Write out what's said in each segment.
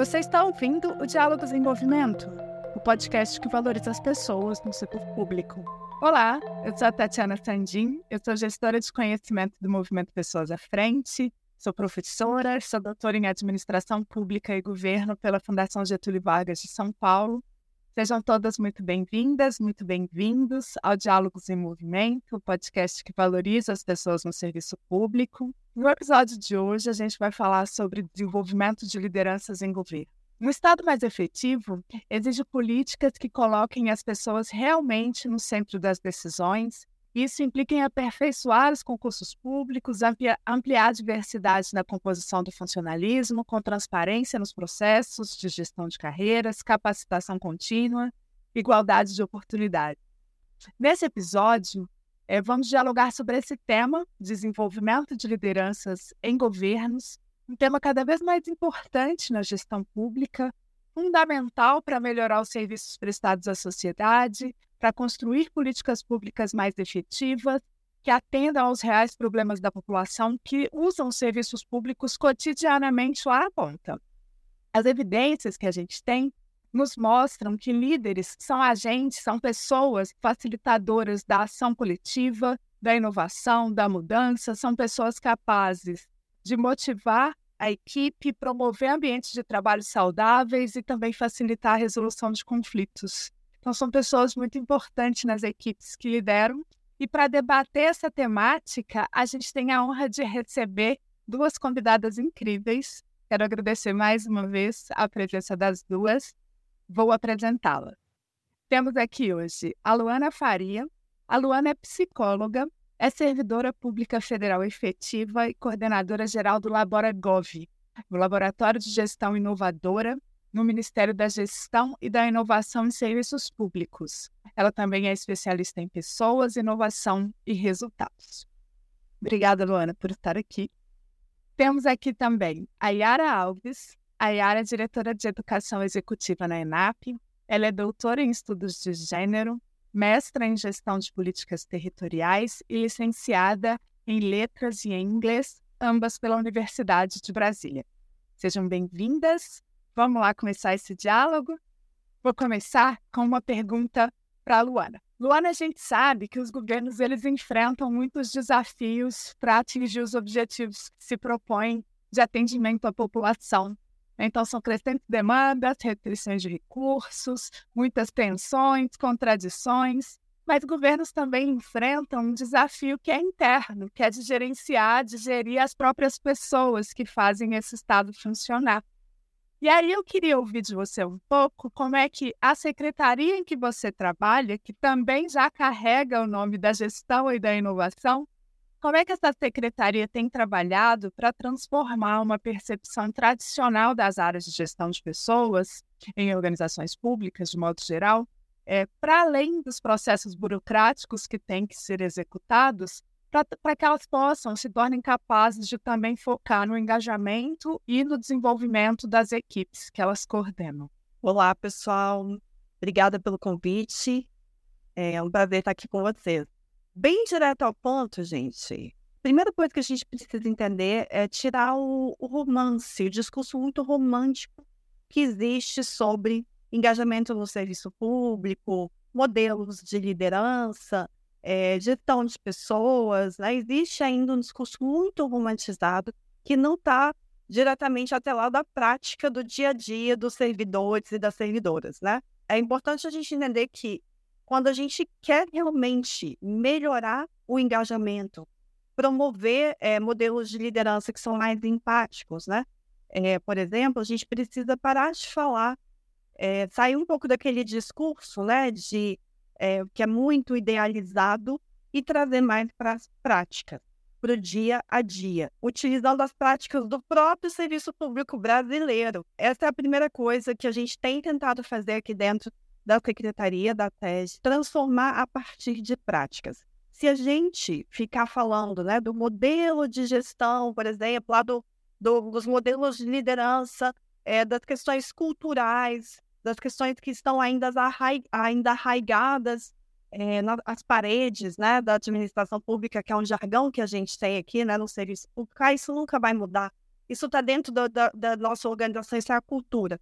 Você está ouvindo o Diálogos em Movimento, o podcast que valoriza as pessoas no setor público. Olá, eu sou a Tatiana Sandim, eu sou gestora de conhecimento do Movimento Pessoas à Frente, sou professora, sou doutora em Administração Pública e Governo pela Fundação Getúlio Vargas de São Paulo Sejam todas muito bem-vindas, muito bem-vindos ao Diálogos em Movimento, o podcast que valoriza as pessoas no serviço público. No episódio de hoje, a gente vai falar sobre desenvolvimento de lideranças em governo. Um Estado mais efetivo exige políticas que coloquem as pessoas realmente no centro das decisões isso implica em aperfeiçoar os concursos públicos, ampliar a diversidade na composição do funcionalismo, com transparência nos processos de gestão de carreiras, capacitação contínua, igualdade de oportunidade. Nesse episódio, é, vamos dialogar sobre esse tema, desenvolvimento de lideranças em governos, um tema cada vez mais importante na gestão pública, fundamental para melhorar os serviços prestados à sociedade, para construir políticas públicas mais efetivas, que atendam aos reais problemas da população que usam os serviços públicos cotidianamente lá à ponta. As evidências que a gente tem nos mostram que líderes são agentes, são pessoas facilitadoras da ação coletiva, da inovação, da mudança, são pessoas capazes de motivar a equipe, promover ambientes de trabalho saudáveis e também facilitar a resolução de conflitos. Então, são pessoas muito importantes nas equipes que lideram. E para debater essa temática, a gente tem a honra de receber duas convidadas incríveis. Quero agradecer mais uma vez a presença das duas. Vou apresentá-la. Temos aqui hoje a Luana Faria. A Luana é psicóloga, é servidora pública federal efetiva e coordenadora geral do Labora Gov, o Laboratório de Gestão Inovadora no Ministério da Gestão e da Inovação em Serviços Públicos. Ela também é especialista em pessoas, inovação e resultados. Obrigada, Luana, por estar aqui. Temos aqui também a Yara Alves. A Yara é diretora de Educação Executiva na ENAP. Ela é doutora em Estudos de Gênero, mestra em Gestão de Políticas Territoriais e licenciada em Letras e em Inglês, ambas pela Universidade de Brasília. Sejam bem-vindas Vamos lá começar esse diálogo? Vou começar com uma pergunta para a Luana. Luana, a gente sabe que os governos eles enfrentam muitos desafios para atingir os objetivos que se propõem de atendimento à população. Então, são crescentes demandas, restrições de recursos, muitas tensões, contradições, mas governos também enfrentam um desafio que é interno, que é de gerenciar, de gerir as próprias pessoas que fazem esse Estado funcionar. E aí eu queria ouvir de você um pouco como é que a secretaria em que você trabalha, que também já carrega o nome da gestão e da inovação, como é que essa secretaria tem trabalhado para transformar uma percepção tradicional das áreas de gestão de pessoas em organizações públicas, de modo geral, é, para além dos processos burocráticos que têm que ser executados, para que elas possam se tornem capazes de também focar no engajamento e no desenvolvimento das equipes que elas coordenam. Olá, pessoal. Obrigada pelo convite. É um prazer estar aqui com vocês. Bem direto ao ponto, gente. Primeira coisa que a gente precisa entender é tirar o, o romance, o discurso muito romântico que existe sobre engajamento no serviço público, modelos de liderança, é, gestão de pessoas, né? existe ainda um discurso muito romantizado que não está diretamente atrelado à prática do dia a dia dos servidores e das servidoras. Né? É importante a gente entender que quando a gente quer realmente melhorar o engajamento, promover é, modelos de liderança que são mais empáticos, né? É, por exemplo, a gente precisa parar de falar, é, sair um pouco daquele discurso, né, de que é muito idealizado, e trazer mais para as práticas, para o dia a dia, utilizando as práticas do próprio serviço público brasileiro. Essa é a primeira coisa que a gente tem tentado fazer aqui dentro da Secretaria da TES, transformar a partir de práticas. Se a gente ficar falando né, do modelo de gestão, por exemplo, lá do, do dos modelos de liderança, é, das questões culturais, das questões que estão ainda, ainda arraigadas é, nas paredes né, da administração pública, que é um jargão que a gente tem aqui né, no serviço público, ah, isso nunca vai mudar. Isso está dentro da, da, da nossa organização, isso é a cultura.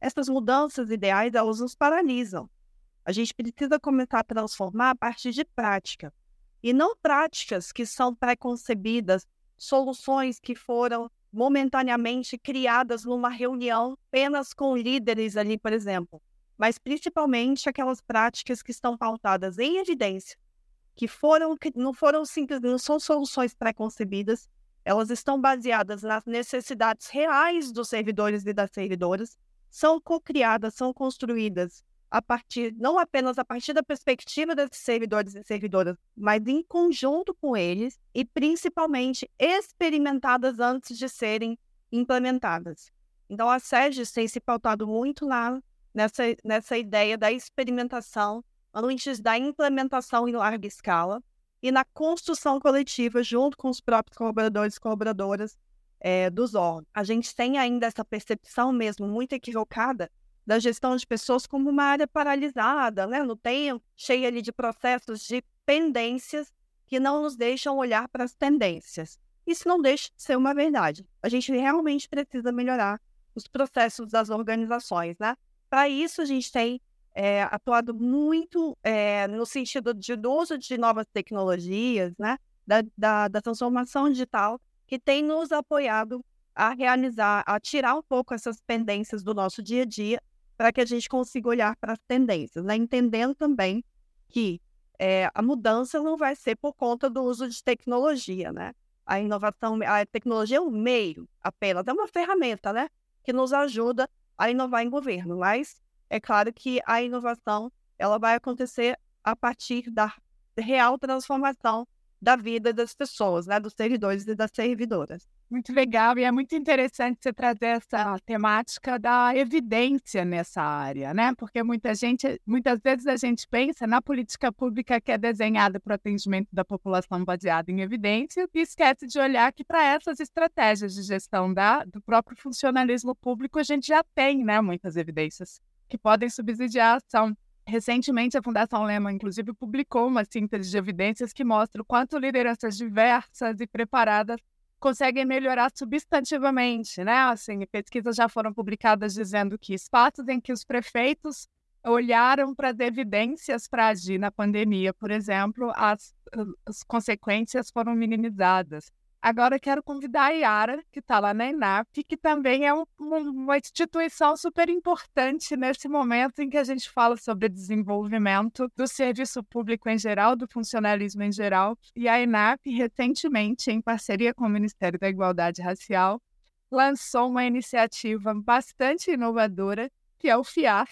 Essas mudanças ideais, elas nos paralisam. A gente precisa começar a transformar a partir de prática. E não práticas que são preconcebidas, soluções que foram momentaneamente criadas numa reunião apenas com líderes ali, por exemplo, mas principalmente aquelas práticas que estão pautadas em evidência, que foram que não foram simples, não são soluções preconcebidas, elas estão baseadas nas necessidades reais dos servidores e das servidoras, são co-criadas, são construídas a partir não apenas a partir da perspectiva desses servidores e servidoras, mas em conjunto com eles e principalmente experimentadas antes de serem implementadas. Então a SEGES tem se pautado muito lá nessa, nessa ideia da experimentação antes da implementação em larga escala e na construção coletiva junto com os próprios colaboradores e colaboradoras é, dos órgãos. A gente tem ainda essa percepção mesmo muito equivocada da gestão de pessoas como uma área paralisada, né, no tempo, cheia ali de processos de pendências que não nos deixam olhar para as tendências. Isso não deixa de ser uma verdade. A gente realmente precisa melhorar os processos das organizações, né? Para isso, a gente tem é, atuado muito é, no sentido de do uso de novas tecnologias, né? Da, da, da transformação digital, que tem nos apoiado a realizar, a tirar um pouco essas pendências do nosso dia a dia para que a gente consiga olhar para as tendências, né? entendendo também que é, a mudança não vai ser por conta do uso de tecnologia, né? A inovação, a tecnologia é um meio apenas, é uma ferramenta, né? Que nos ajuda a inovar em governo, mas é claro que a inovação ela vai acontecer a partir da real transformação da vida das pessoas, né? Dos servidores e das servidoras. Muito legal e é muito interessante você trazer essa temática da evidência nessa área, né? Porque muita gente, muitas vezes a gente pensa na política pública que é desenhada para o atendimento da população baseada em evidência e esquece de olhar que para essas estratégias de gestão da, do próprio funcionalismo público a gente já tem, né, muitas evidências que podem subsidiar a ação. Recentemente, a Fundação Lema, inclusive, publicou uma síntese de evidências que mostra o quanto lideranças diversas e preparadas conseguem melhorar substantivamente, né? Assim, pesquisas já foram publicadas dizendo que espaços em que os prefeitos olharam para as evidências para agir na pandemia, por exemplo, as, as consequências foram minimizadas. Agora quero convidar a Yara, que está lá na INAP, que também é um, uma instituição super importante nesse momento em que a gente fala sobre desenvolvimento do serviço público em geral, do funcionalismo em geral. E a INAP, recentemente, em parceria com o Ministério da Igualdade Racial, lançou uma iniciativa bastante inovadora, que é o FIAR,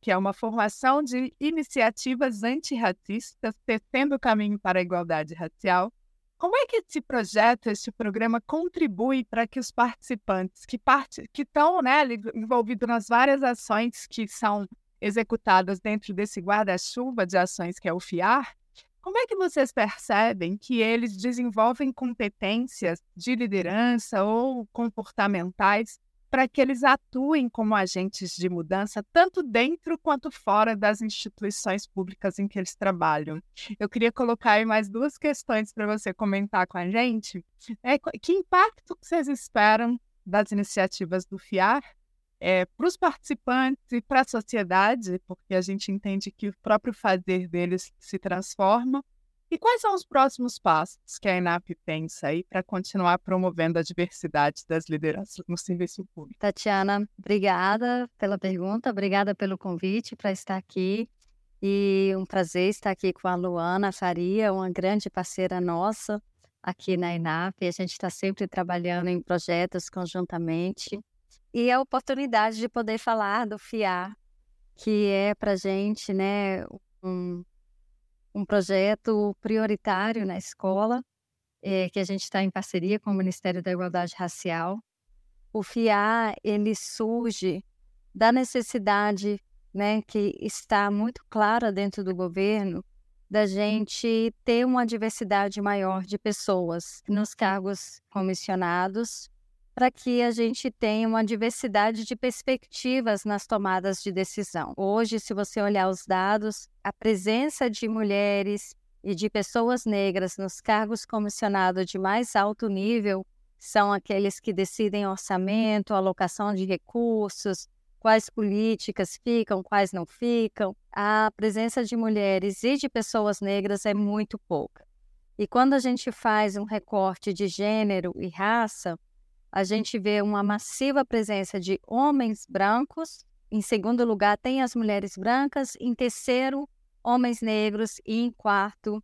que é uma formação de iniciativas antirracistas, tecendo o caminho para a igualdade racial como é que esse projeto, esse programa contribui para que os participantes que parte, que estão né, envolvidos nas várias ações que são executadas dentro desse guarda-chuva de ações que é o FIAR, como é que vocês percebem que eles desenvolvem competências de liderança ou comportamentais para que eles atuem como agentes de mudança, tanto dentro quanto fora das instituições públicas em que eles trabalham. Eu queria colocar aí mais duas questões para você comentar com a gente. É, que impacto vocês esperam das iniciativas do FIAR é, para os participantes e para a sociedade, porque a gente entende que o próprio fazer deles se transforma, e quais são os próximos passos que a ENAP pensa aí para continuar promovendo a diversidade das lideranças no serviço público? Tatiana, obrigada pela pergunta, obrigada pelo convite para estar aqui. E um prazer estar aqui com a Luana Faria, uma grande parceira nossa aqui na ENAP. A gente está sempre trabalhando em projetos conjuntamente. E a oportunidade de poder falar do FIAR, que é para a gente né, um, um projeto prioritário na escola, é, que a gente está em parceria com o Ministério da Igualdade Racial. O FIA ele surge da necessidade, né, que está muito clara dentro do governo, da gente ter uma diversidade maior de pessoas nos cargos comissionados para que a gente tenha uma diversidade de perspectivas nas tomadas de decisão. Hoje, se você olhar os dados, a presença de mulheres e de pessoas negras nos cargos comissionados de mais alto nível são aqueles que decidem orçamento, alocação de recursos, quais políticas ficam, quais não ficam. A presença de mulheres e de pessoas negras é muito pouca. E quando a gente faz um recorte de gênero e raça, a gente vê uma massiva presença de homens brancos. Em segundo lugar, tem as mulheres brancas. Em terceiro, homens negros. E em quarto,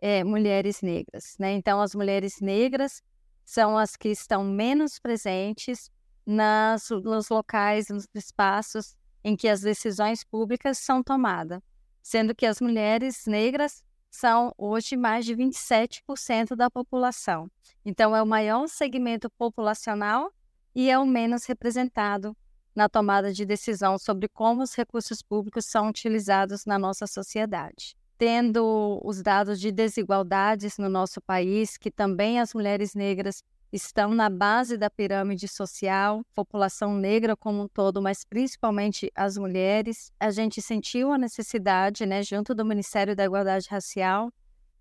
é, mulheres negras. Né? Então, as mulheres negras são as que estão menos presentes nas, nos locais, nos espaços em que as decisões públicas são tomadas, sendo que as mulheres negras são hoje mais de 27% da população. Então, é o maior segmento populacional e é o menos representado na tomada de decisão sobre como os recursos públicos são utilizados na nossa sociedade. Tendo os dados de desigualdades no nosso país, que também as mulheres negras estão na base da pirâmide social, população negra como um todo, mas principalmente as mulheres. A gente sentiu a necessidade, né, junto do Ministério da Igualdade Racial,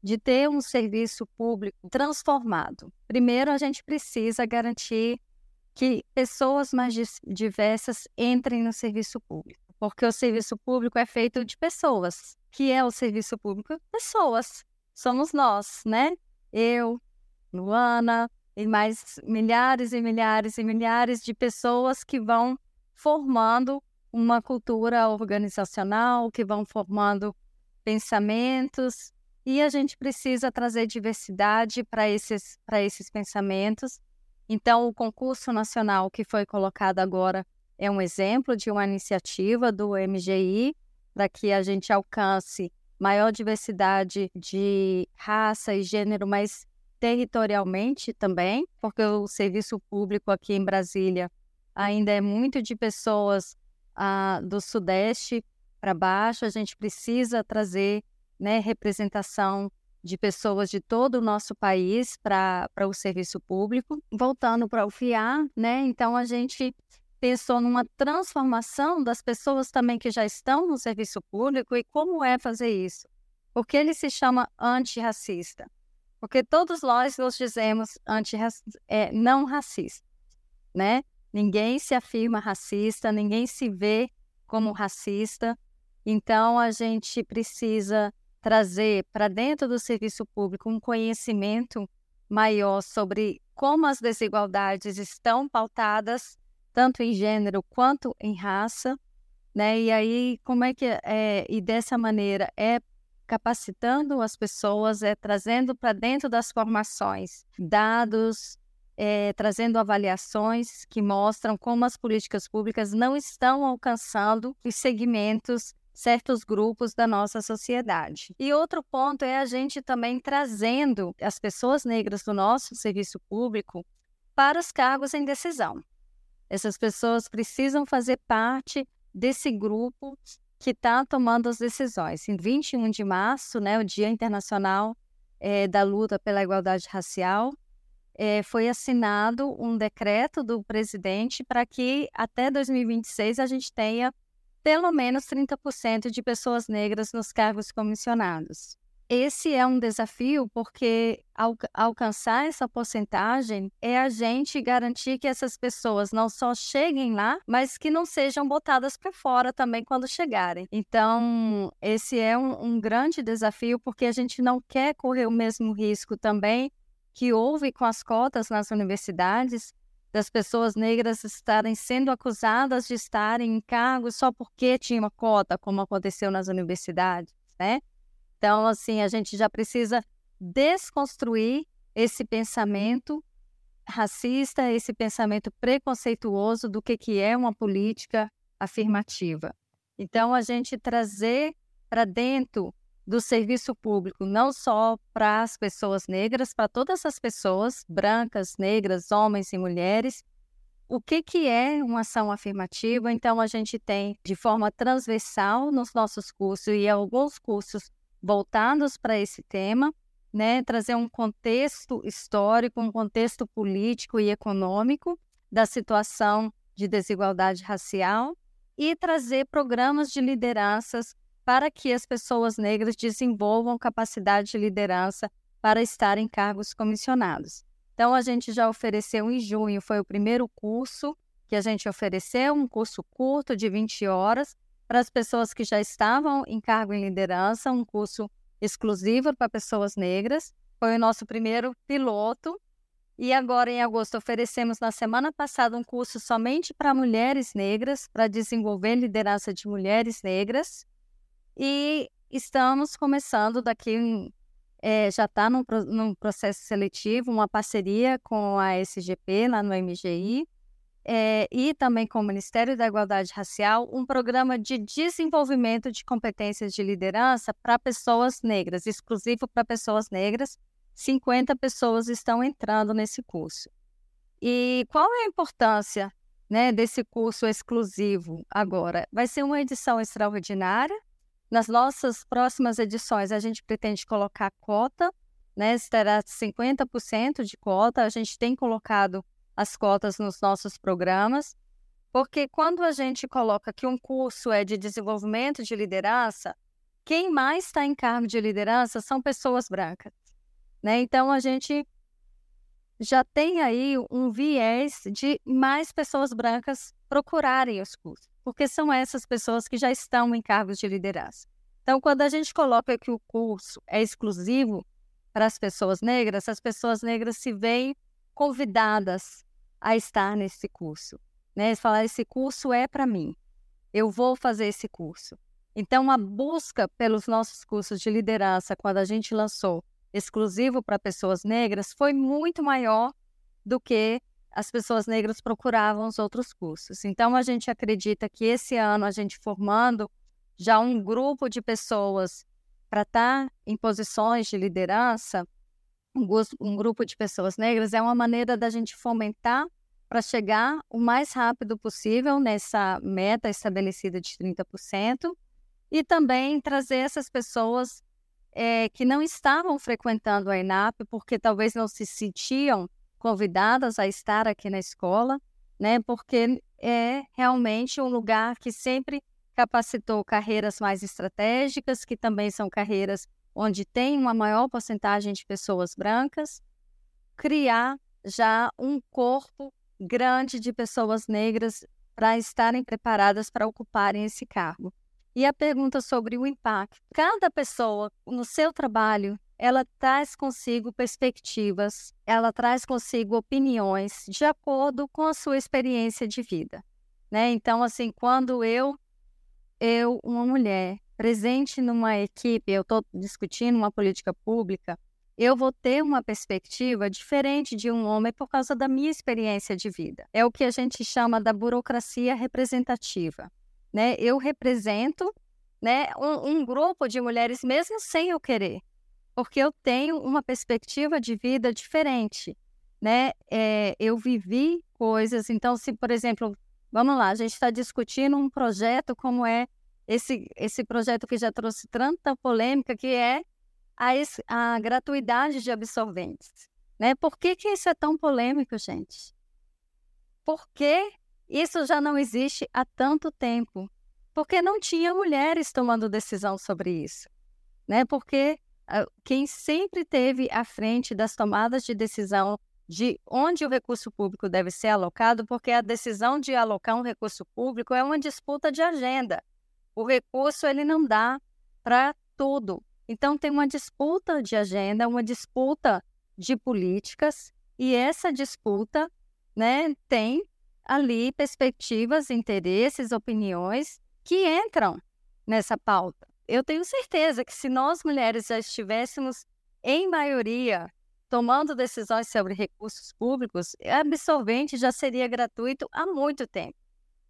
de ter um serviço público transformado. Primeiro, a gente precisa garantir que pessoas mais diversas entrem no serviço público, porque o serviço público é feito de pessoas. Que é o serviço público? Pessoas. Somos nós, né? Eu, Luana, e mais milhares e milhares e milhares de pessoas que vão formando uma cultura organizacional, que vão formando pensamentos, e a gente precisa trazer diversidade para esses, esses pensamentos. Então, o concurso nacional que foi colocado agora é um exemplo de uma iniciativa do MGI para que a gente alcance maior diversidade de raça e gênero, mas territorialmente também, porque o serviço público aqui em Brasília ainda é muito de pessoas ah, do Sudeste para baixo. A gente precisa trazer né, representação de pessoas de todo o nosso país para o serviço público. Voltando para o FIA, né, então a gente pensou numa transformação das pessoas também que já estão no serviço público e como é fazer isso. Porque ele se chama antirracista. Porque todos nós nos dizemos anti é, não racistas, né? Ninguém se afirma racista, ninguém se vê como racista. Então, a gente precisa trazer para dentro do serviço público um conhecimento maior sobre como as desigualdades estão pautadas, tanto em gênero quanto em raça, né? E aí, como é que é, e dessa maneira é capacitando as pessoas, é, trazendo para dentro das formações dados, é, trazendo avaliações que mostram como as políticas públicas não estão alcançando os segmentos, certos grupos da nossa sociedade. E outro ponto é a gente também trazendo as pessoas negras do nosso serviço público para os cargos em decisão. Essas pessoas precisam fazer parte desse grupo que está tomando as decisões. Em 21 de março, né, o Dia Internacional é, da Luta pela Igualdade Racial, é, foi assinado um decreto do presidente para que até 2026 a gente tenha pelo menos 30% de pessoas negras nos cargos comissionados. Esse é um desafio porque al alcançar essa porcentagem é a gente garantir que essas pessoas não só cheguem lá, mas que não sejam botadas para fora também quando chegarem. Então, esse é um, um grande desafio porque a gente não quer correr o mesmo risco também que houve com as cotas nas universidades, das pessoas negras estarem sendo acusadas de estarem em cargos só porque tinha uma cota, como aconteceu nas universidades, né? Então, assim, a gente já precisa desconstruir esse pensamento racista, esse pensamento preconceituoso do que, que é uma política afirmativa. Então, a gente trazer para dentro do serviço público, não só para as pessoas negras, para todas as pessoas, brancas, negras, homens e mulheres, o que, que é uma ação afirmativa. Então, a gente tem de forma transversal nos nossos cursos e alguns cursos voltados para esse tema, né, trazer um contexto histórico, um contexto político e econômico da situação de desigualdade racial e trazer programas de lideranças para que as pessoas negras desenvolvam capacidade de liderança para estar em cargos comissionados. Então, a gente já ofereceu em junho, foi o primeiro curso que a gente ofereceu, um curso curto de 20 horas, para as pessoas que já estavam em cargo em liderança, um curso exclusivo para pessoas negras. Foi o nosso primeiro piloto. E agora, em agosto, oferecemos na semana passada um curso somente para mulheres negras, para desenvolver liderança de mulheres negras. E estamos começando daqui, é, já está num, num processo seletivo, uma parceria com a SGP lá no MGI, é, e também com o Ministério da Igualdade Racial, um programa de desenvolvimento de competências de liderança para pessoas negras, exclusivo para pessoas negras. 50 pessoas estão entrando nesse curso. E qual é a importância né, desse curso exclusivo agora? Vai ser uma edição extraordinária. Nas nossas próximas edições, a gente pretende colocar cota, né, terá 50% de cota. A gente tem colocado as cotas nos nossos programas, porque quando a gente coloca que um curso é de desenvolvimento de liderança, quem mais está em cargo de liderança são pessoas brancas. Né? Então, a gente já tem aí um viés de mais pessoas brancas procurarem os cursos, porque são essas pessoas que já estão em cargos de liderança. Então, quando a gente coloca que o curso é exclusivo para as pessoas negras, as pessoas negras se veem convidadas a estar nesse curso. Né? Falar, esse curso é para mim, eu vou fazer esse curso. Então, a busca pelos nossos cursos de liderança, quando a gente lançou exclusivo para pessoas negras, foi muito maior do que as pessoas negras procuravam os outros cursos. Então, a gente acredita que esse ano, a gente formando já um grupo de pessoas para estar tá em posições de liderança, um, grupo de pessoas negras, é uma maneira da gente fomentar para chegar o mais rápido possível nessa meta estabelecida de 30% e também trazer essas pessoas é, que não estavam frequentando a ENAP porque talvez não se sentiam convidadas a estar aqui na escola, né? Porque é realmente um lugar que sempre capacitou carreiras mais estratégicas, que também são carreiras onde tem uma maior porcentagem de pessoas brancas, criar já um corpo grande de pessoas negras para estarem preparadas para ocuparem esse cargo. E a pergunta sobre o impacto. Cada pessoa no seu trabalho, ela traz consigo perspectivas, ela traz consigo opiniões de acordo com a sua experiência de vida, né? Então, assim, quando eu eu, uma mulher, presente numa equipe, eu estou discutindo uma política pública, eu vou ter uma perspectiva diferente de um homem por causa da minha experiência de vida. É o que a gente chama da burocracia representativa. Né? Eu represento né, um, um grupo de mulheres mesmo sem eu querer, porque eu tenho uma perspectiva de vida diferente. Né? É, eu vivi coisas, então, se, por exemplo, vamos lá, a gente está discutindo um projeto como é esse, esse projeto que já trouxe tanta polêmica, que é a, a gratuidade de absorventes. Né? Por que, que isso é tão polêmico, gente? Porque isso já não existe há tanto tempo. Porque não tinha mulheres tomando decisão sobre isso. Né? Porque uh, quem sempre teve à frente das tomadas de decisão de onde o recurso público deve ser alocado, porque a decisão de alocar um recurso público é uma disputa de agenda. O recurso ele não dá para tudo. Então tem uma disputa de agenda, uma disputa de políticas e essa disputa, né, tem ali perspectivas, interesses, opiniões que entram nessa pauta. Eu tenho certeza que se nós mulheres já estivéssemos em maioria tomando decisões sobre recursos públicos, absorvente já seria gratuito há muito tempo.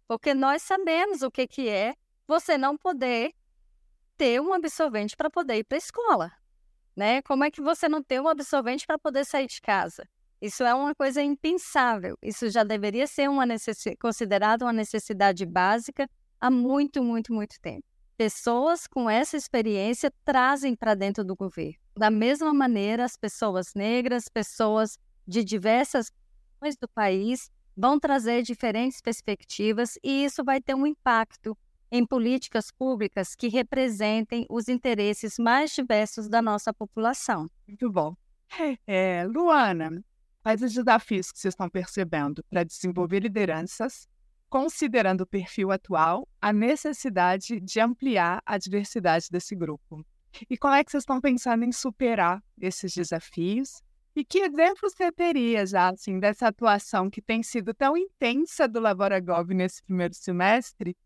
Porque nós sabemos o que, que é você não poder ter um absorvente para poder ir para a escola, né? Como é que você não tem um absorvente para poder sair de casa? Isso é uma coisa impensável. Isso já deveria ser uma considerado uma necessidade básica há muito, muito, muito tempo. Pessoas com essa experiência trazem para dentro do governo. Da mesma maneira, as pessoas negras, pessoas de diversas regiões do país vão trazer diferentes perspectivas e isso vai ter um impacto em políticas públicas que representem os interesses mais diversos da nossa população. Muito bom. É, Luana, quais os desafios que vocês estão percebendo para desenvolver lideranças, considerando o perfil atual, a necessidade de ampliar a diversidade desse grupo. E como é que vocês estão pensando em superar esses desafios? E que exemplo você teria já, assim, dessa atuação que tem sido tão intensa do Laboragov nesse primeiro semestre,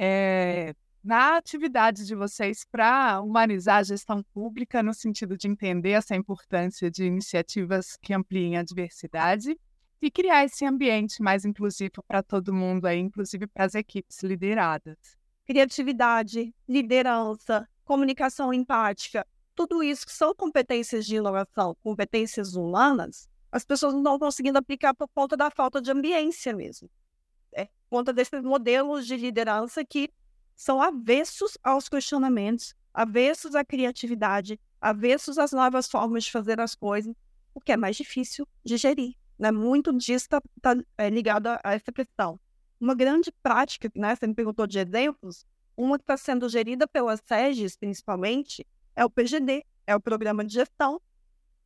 é, na atividade de vocês para humanizar a gestão pública, no sentido de entender essa importância de iniciativas que ampliem a diversidade e criar esse ambiente mais inclusivo para todo mundo, aí, inclusive para as equipes lideradas. Criatividade, liderança, comunicação empática, tudo isso que são competências de inovação, competências humanas, as pessoas não estão conseguindo aplicar por conta da falta de ambiência mesmo. É, conta desses modelos de liderança que são avessos aos questionamentos, avessos à criatividade, avessos às novas formas de fazer as coisas, o que é mais difícil de gerir. Né? Muito disso está tá, é, ligado a, a, essa questão. Uma grande prática, né? você me perguntou de exemplos, uma que está sendo gerida pelas SEGES, principalmente, é o PGD, é o Programa de Gestão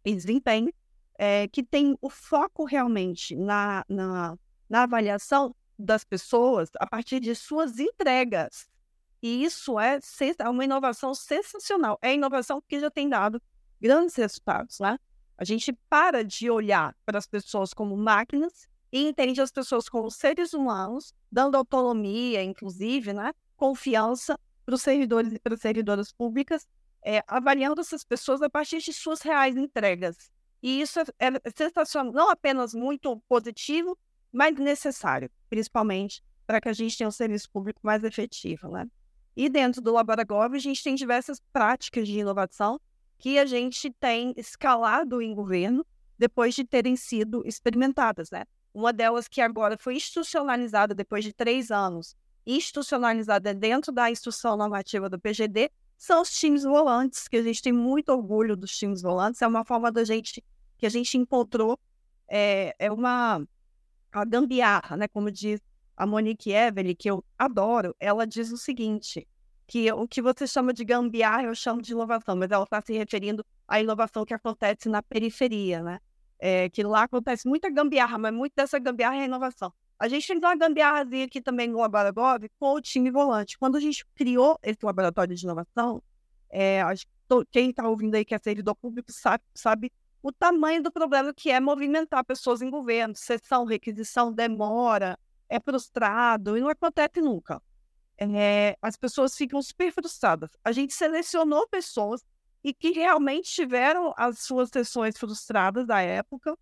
e Desempenho, é, que tem o foco realmente na, na, na avaliação das pessoas a partir de suas entregas e isso é, é uma inovação sensacional. É inovação que já tem dado grandes resultados, né? A gente para de olhar para as pessoas como máquinas e entende as pessoas como seres humanos, dando autonomia, inclusive, né? Confiança para os servidores e para as servidoras públicas, é, avaliando essas pessoas a partir de suas reais entregas. E isso é, é sensacional, não apenas muito positivo, mas necessário, principalmente para que a gente tenha um serviço público mais efetivo, né? E dentro do Laboragov, a gente tem diversas práticas de inovação que a gente tem escalado em governo depois de terem sido experimentadas. Né? Uma delas que agora foi institucionalizada depois de três anos, institucionalizada dentro da instrução normativa do PGD, são os times volantes, que a gente tem muito orgulho dos times volantes. É uma forma da gente que a gente encontrou, é, é uma a gambiarra, né? Como diz a Monique Evelyn, que eu adoro, ela diz o seguinte, que o que você chama de gambiarra, eu chamo de inovação, mas ela está se referindo à inovação que acontece na periferia, né? É, que lá acontece muita gambiarra, mas muito dessa gambiarra é inovação. A gente fez uma gambiarrazinha aqui também no Laboratório com o time volante. Quando a gente criou esse laboratório de inovação, é, quem está ouvindo aí que é servidor público sabe, sabe o tamanho do problema que é movimentar pessoas em governo, sessão, requisição, demora, é frustrado e não acontece nunca. É, as pessoas ficam super frustradas. A gente selecionou pessoas e que realmente tiveram as suas sessões frustradas da época.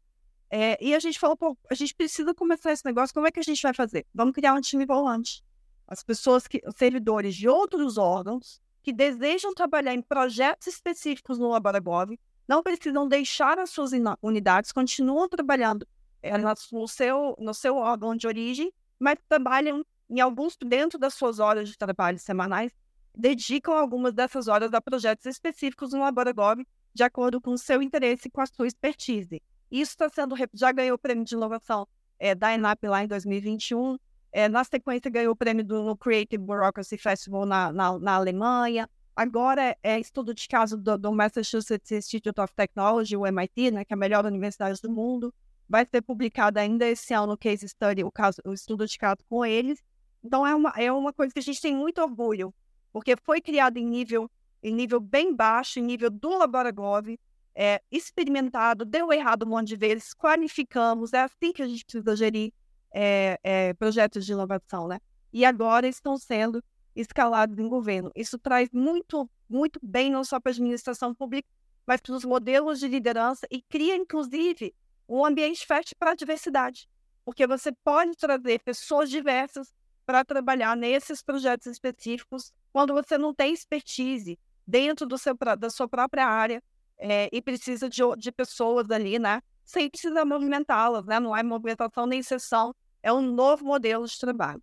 É, e a gente falou, pô, a gente precisa começar esse negócio, como é que a gente vai fazer? Vamos criar um time volante. As pessoas que, servidores de outros órgãos que desejam trabalhar em projetos específicos no Laboragov, não precisam deixar as suas unidades, continuam trabalhando é, no, seu, no seu órgão de origem mas trabalham em alguns, dentro das suas horas de trabalho semanais, dedicam algumas dessas horas a projetos específicos no Laboragov, de acordo com o seu interesse e com a sua expertise. Isso está sendo, já ganhou o prêmio de inovação é, da ENAP lá em 2021, é, na sequência ganhou o prêmio do no Creative Bureaucracy Festival na, na, na Alemanha, agora é estudo de caso do, do, Massachusetts Institute of Technology, o MIT, né, que é a melhor universidade do mundo, vai ser publicado ainda esse ano o case study, o, caso, o estudo de caso com eles. Então é uma, é uma coisa que a gente tem muito orgulho, porque foi criado em nível, em nível bem baixo, em nível do Laboragov, é, experimentado, deu errado um monte de vezes, qualificamos, é assim que a gente precisa gerir é, é, projetos de inovação, né? E agora estão sendo escalados em governo. Isso traz muito, muito bem não só para a administração pública, mas para os modelos de liderança e cria, inclusive, um ambiente fértil para a diversidade, porque você pode trazer pessoas diversas para trabalhar nesses projetos específicos quando você não tem expertise dentro do seu, da sua própria área é, e precisa de, de pessoas ali, né? Sem precisar movimentá-las, né? Não é movimentação nem sessão, é um novo modelo de trabalho.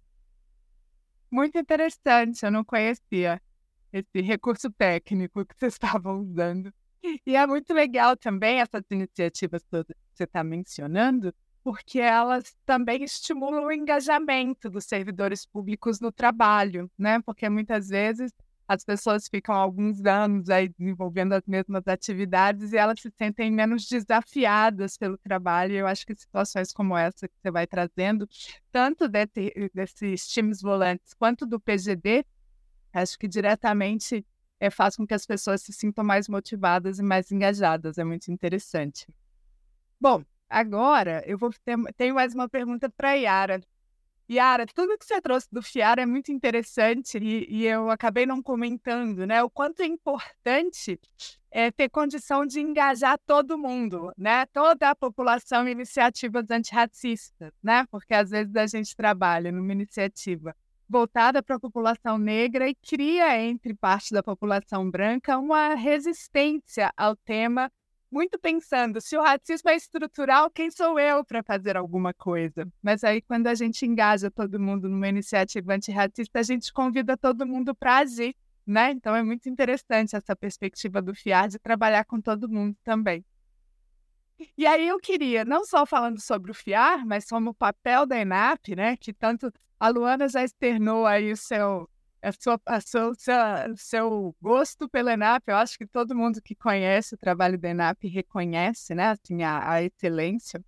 Muito interessante, eu não conhecia esse recurso técnico que vocês estavam usando. E é muito legal também essas iniciativas todas que você está mencionando, porque elas também estimulam o engajamento dos servidores públicos no trabalho, né? Porque muitas vezes as pessoas ficam alguns anos aí desenvolvendo as mesmas atividades e elas se sentem menos desafiadas pelo trabalho. Eu acho que situações como essa que você vai trazendo, tanto desse, desses times volantes quanto do PGD, acho que diretamente é, faz com que as pessoas se sintam mais motivadas e mais engajadas. É muito interessante. Bom, agora eu vou ter tenho mais uma pergunta para a Yara. Yara, tudo que você trouxe do FIAR é muito interessante e, e, eu acabei não comentando, né? O quanto é importante é, ter condição de engajar todo mundo, né? Toda a população em iniciativas antirracistas, né? Porque às vezes a gente trabalha numa iniciativa voltada para a população negra e cria entre parte da população branca uma resistência ao tema muito pensando, se o racismo é estrutural, quem sou eu para fazer alguma coisa? Mas aí, quando a gente engaja todo mundo numa iniciativa antirracista, a gente convida todo mundo para agir, né? Então é muito interessante essa perspectiva do FIAR de trabalhar com todo mundo também. E aí eu queria, não só falando sobre o FIAR, mas como o papel da ENAP, né? Que tanto a Luana já externou aí o seu a sua, a sua, seu, seu gosto pela ENAP, eu acho que todo mundo que conhece o trabalho da ENAP reconhece, né, assim, a, a excelência.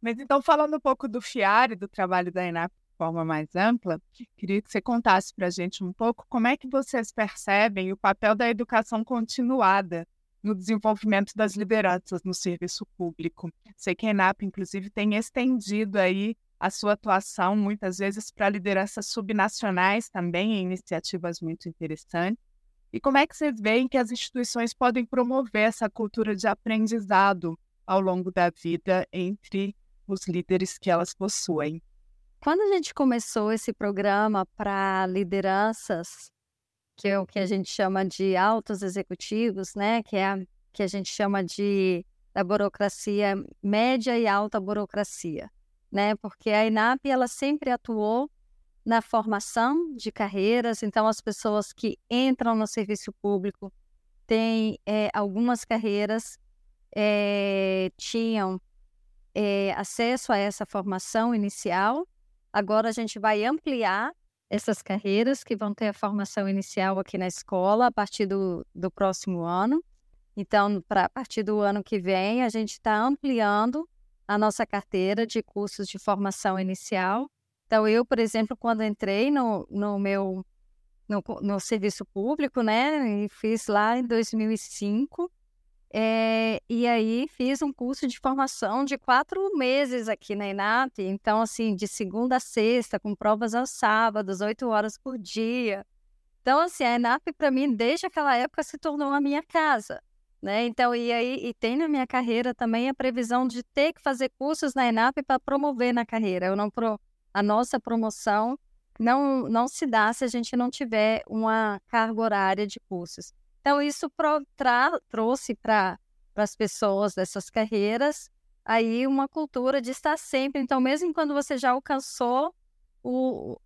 Mas então, falando um pouco do FIAR e do trabalho da ENAP de forma mais ampla, queria que você contasse para a gente um pouco como é que vocês percebem o papel da educação continuada no desenvolvimento das lideranças no serviço público. Sei que a ENAP, inclusive, tem estendido aí a sua atuação, muitas vezes, para lideranças subnacionais também, em iniciativas muito interessantes. E como é que vocês veem que as instituições podem promover essa cultura de aprendizado ao longo da vida entre os líderes que elas possuem? Quando a gente começou esse programa para lideranças, que é o que a gente chama de altos executivos, né, que é que a gente chama de da burocracia média e alta burocracia né? Porque a INAP ela sempre atuou na formação de carreiras, então as pessoas que entram no serviço público têm é, algumas carreiras é, tinham é, acesso a essa formação inicial. Agora a gente vai ampliar essas carreiras que vão ter a formação inicial aqui na escola a partir do, do próximo ano. Então, pra, a partir do ano que vem, a gente está ampliando a nossa carteira de cursos de formação inicial. Então, eu, por exemplo, quando entrei no, no meu no, no serviço público, né, e fiz lá em 2005, é, e aí fiz um curso de formação de quatro meses aqui na INAP. Então, assim, de segunda a sexta, com provas aos sábados, oito horas por dia. Então, assim, a INAP, para mim, desde aquela época, se tornou a minha casa. Né? Então, e aí e tem na minha carreira também a previsão de ter que fazer cursos na ENAP para promover na carreira. Eu não pro, a nossa promoção não não se dá se a gente não tiver uma carga horária de cursos. Então, isso pro, tra, trouxe para as pessoas dessas carreiras aí uma cultura de estar sempre. Então, mesmo quando você já alcançou o,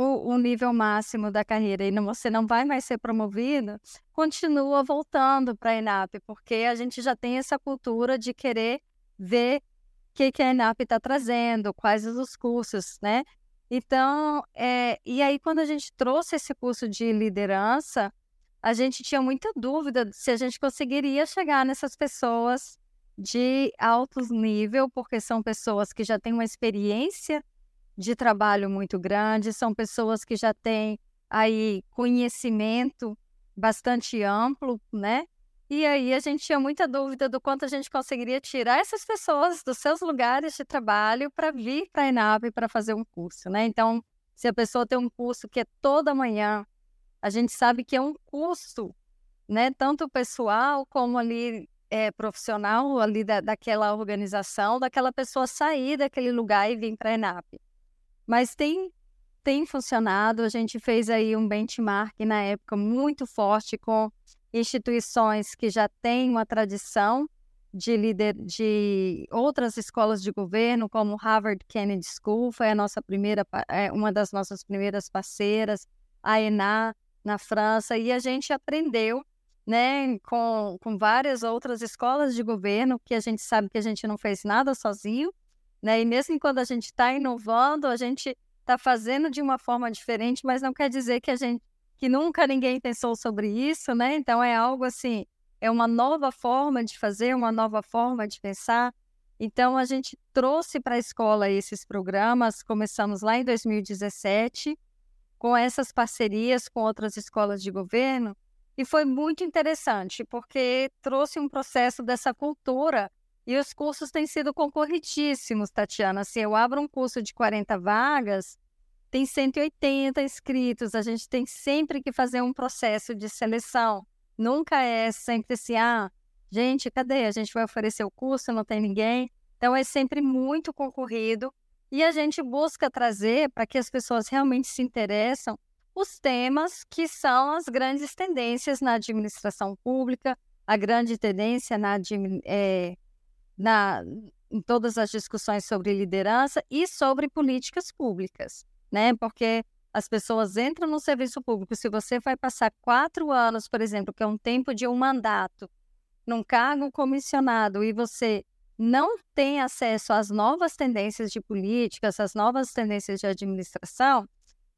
o, o, nível máximo da carreira e não, você não vai mais ser promovido, continua voltando para a ENAP, porque a gente já tem essa cultura de querer ver o que, que a ENAP está trazendo, quais os cursos, né? Então, é, e aí quando a gente trouxe esse curso de liderança, a gente tinha muita dúvida se a gente conseguiria chegar nessas pessoas de alto nível, porque são pessoas que já têm uma experiência de trabalho muito grande, são pessoas que já têm aí conhecimento bastante amplo, né? E aí a gente tinha muita dúvida do quanto a gente conseguiria tirar essas pessoas dos seus lugares de trabalho para vir para a ENAP para fazer um curso, né? Então, se a pessoa tem um curso que é toda manhã, a gente sabe que é um custo, né? Tanto pessoal como ali é, profissional ali da, daquela organização, daquela pessoa sair daquele lugar e vir para a ENAP. Mas tem, tem funcionado. A gente fez aí um benchmark na época muito forte com instituições que já têm uma tradição de líder de outras escolas de governo, como Harvard Kennedy School, foi a nossa primeira, é, uma das nossas primeiras parceiras, a ENA na França, e a gente aprendeu né, com, com várias outras escolas de governo, que a gente sabe que a gente não fez nada sozinho, né? E mesmo quando a gente está inovando, a gente está fazendo de uma forma diferente, mas não quer dizer que a gente que nunca ninguém pensou sobre isso, né? Então é algo assim, é uma nova forma de fazer, uma nova forma de pensar. Então a gente trouxe para a escola esses programas, começamos lá em 2017 com essas parcerias com outras escolas de governo e foi muito interessante porque trouxe um processo dessa cultura e os cursos têm sido concorridíssimos, Tatiana. Se eu abro um curso de 40 vagas, tem 180 inscritos, a gente tem sempre que fazer um processo de seleção. Nunca é sempre assim, ah, gente, cadê? A gente vai oferecer o curso, não tem ninguém. Então é sempre muito concorrido e a gente busca trazer para que as pessoas realmente se interessam os temas que são as grandes tendências na administração pública, a grande tendência na, é, na, em todas as discussões sobre liderança e sobre políticas públicas né? Porque as pessoas entram no serviço público. Se você vai passar quatro anos, por exemplo, que é um tempo de um mandato, num cargo comissionado, e você não tem acesso às novas tendências de políticas, às novas tendências de administração,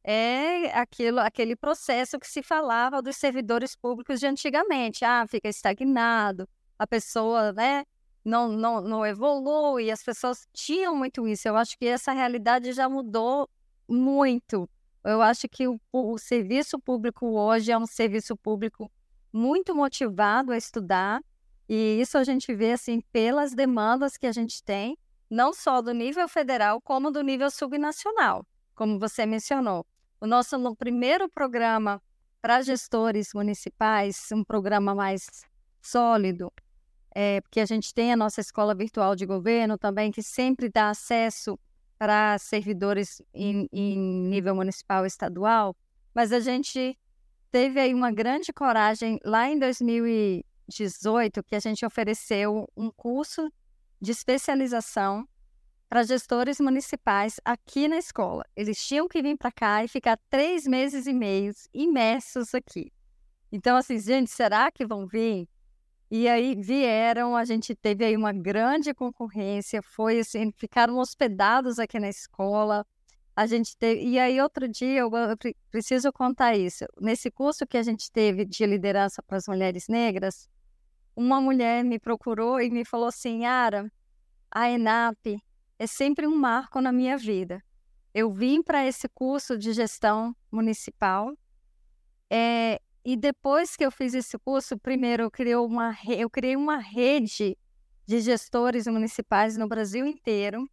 é aquilo, aquele processo que se falava dos servidores públicos de antigamente. Ah, fica estagnado, a pessoa, né? Não, não, não evolui, as pessoas tinham muito isso. Eu acho que essa realidade já mudou muito. Eu acho que o, o serviço público hoje é um serviço público muito motivado a estudar, e isso a gente vê assim pelas demandas que a gente tem, não só do nível federal, como do nível subnacional, como você mencionou. O nosso no primeiro programa para gestores municipais, um programa mais sólido, é, porque a gente tem a nossa escola virtual de governo também, que sempre dá acesso para servidores em, em nível municipal e estadual, mas a gente teve aí uma grande coragem lá em 2018 que a gente ofereceu um curso de especialização para gestores municipais aqui na escola. Eles tinham que vir para cá e ficar três meses e meio imersos aqui. Então, assim, gente, será que vão vir? E aí vieram, a gente teve aí uma grande concorrência, foi assim, ficaram hospedados aqui na escola. A gente teve, e aí outro dia eu, preciso contar isso. Nesse curso que a gente teve de liderança para as mulheres negras, uma mulher me procurou e me falou assim: "Ara, a ENAP é sempre um marco na minha vida. Eu vim para esse curso de gestão municipal é, e depois que eu fiz esse curso, primeiro eu criei uma, eu criei uma rede de gestores municipais no Brasil inteiro,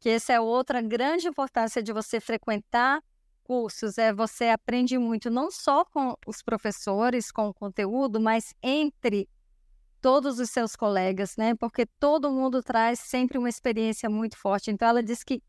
que essa é outra grande importância de você frequentar cursos, é você aprende muito não só com os professores, com o conteúdo, mas entre todos os seus colegas, né? Porque todo mundo traz sempre uma experiência muito forte. Então ela disse que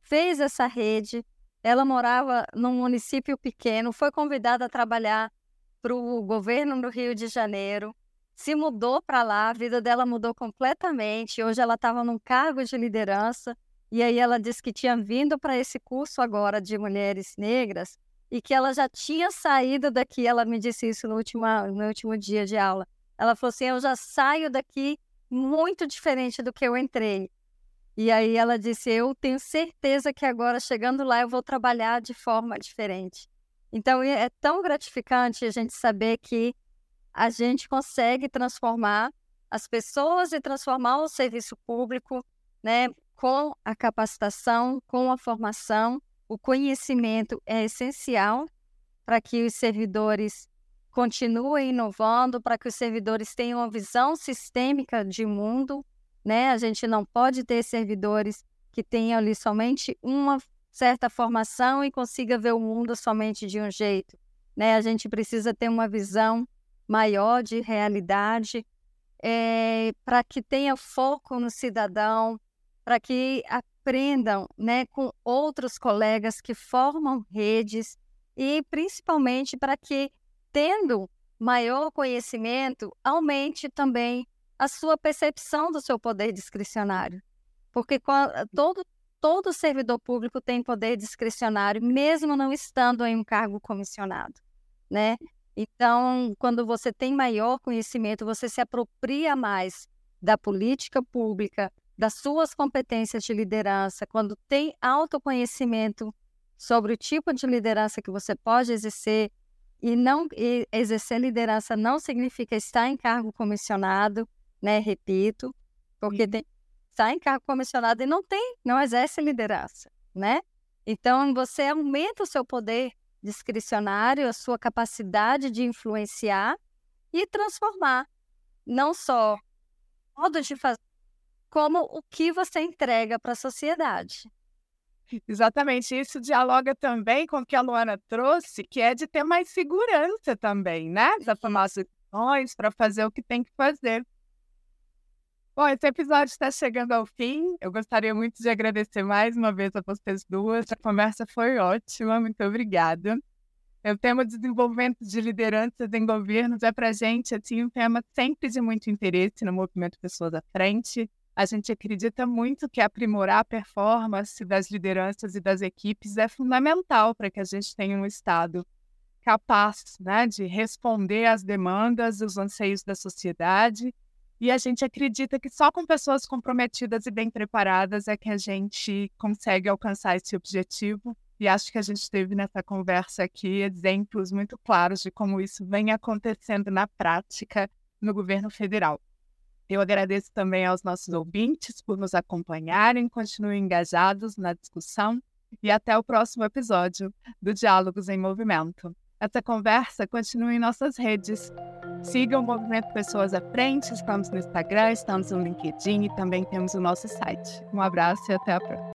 fez essa rede, ela morava num município pequeno, foi convidada a trabalhar para o governo do Rio de Janeiro, se mudou para lá, a vida dela mudou completamente. Hoje ela estava num cargo de liderança e aí ela disse que tinha vindo para esse curso agora de mulheres negras e que ela já tinha saído daqui. Ela me disse isso no último, no último dia de aula. Ela falou assim: Eu já saio daqui muito diferente do que eu entrei. E aí ela disse: Eu tenho certeza que agora, chegando lá, eu vou trabalhar de forma diferente. Então é tão gratificante a gente saber que a gente consegue transformar as pessoas e transformar o serviço público né, com a capacitação, com a formação. O conhecimento é essencial para que os servidores continuem inovando, para que os servidores tenham uma visão sistêmica de mundo né? A gente não pode ter servidores que tenham ali somente uma certa formação e consiga ver o mundo somente de um jeito, né? A gente precisa ter uma visão maior de realidade é, para que tenha foco no cidadão, para que aprendam, né, com outros colegas que formam redes e principalmente para que tendo maior conhecimento aumente também a sua percepção do seu poder discricionário. Porque todo, todo servidor público tem poder discricionário, mesmo não estando em um cargo comissionado, né? Então, quando você tem maior conhecimento, você se apropria mais da política pública, das suas competências de liderança, quando tem autoconhecimento sobre o tipo de liderança que você pode exercer, E não e exercer liderança não significa estar em cargo comissionado, né? Repito, porque tem estar em cargo comissionado e não tem, não exerce liderança, né? Então você aumenta o seu poder discricionário, a sua capacidade de influenciar e transformar não só modos de fazer, como o que você entrega para a sociedade. Exatamente, isso dialoga também com o que a Luana trouxe, que é de ter mais segurança também, né? Para tomar as decisões, para fazer o que tem que fazer. Bom, esse episódio está chegando ao fim. Eu gostaria muito de agradecer mais uma vez a vocês duas. A conversa foi ótima, muito obrigada. O tema desenvolvimento de lideranças em governos é para a gente assim, um tema sempre de muito interesse no movimento Pessoas à Frente. A gente acredita muito que aprimorar a performance das lideranças e das equipes é fundamental para que a gente tenha um Estado capaz né, de responder às demandas, os anseios da sociedade e a gente acredita que só com pessoas comprometidas e bem preparadas é que a gente consegue alcançar esse objetivo. E acho que a gente teve nessa conversa aqui exemplos muito claros de como isso vem acontecendo na prática no governo federal. Eu agradeço também aos nossos ouvintes por nos acompanharem, continuem engajados na discussão e até o próximo episódio do Diálogos em Movimento. Essa conversa continua em nossas redes. Siga o Movimento Pessoas à Frente, estamos no Instagram, estamos no LinkedIn e também temos o nosso site. Um abraço e até a próxima.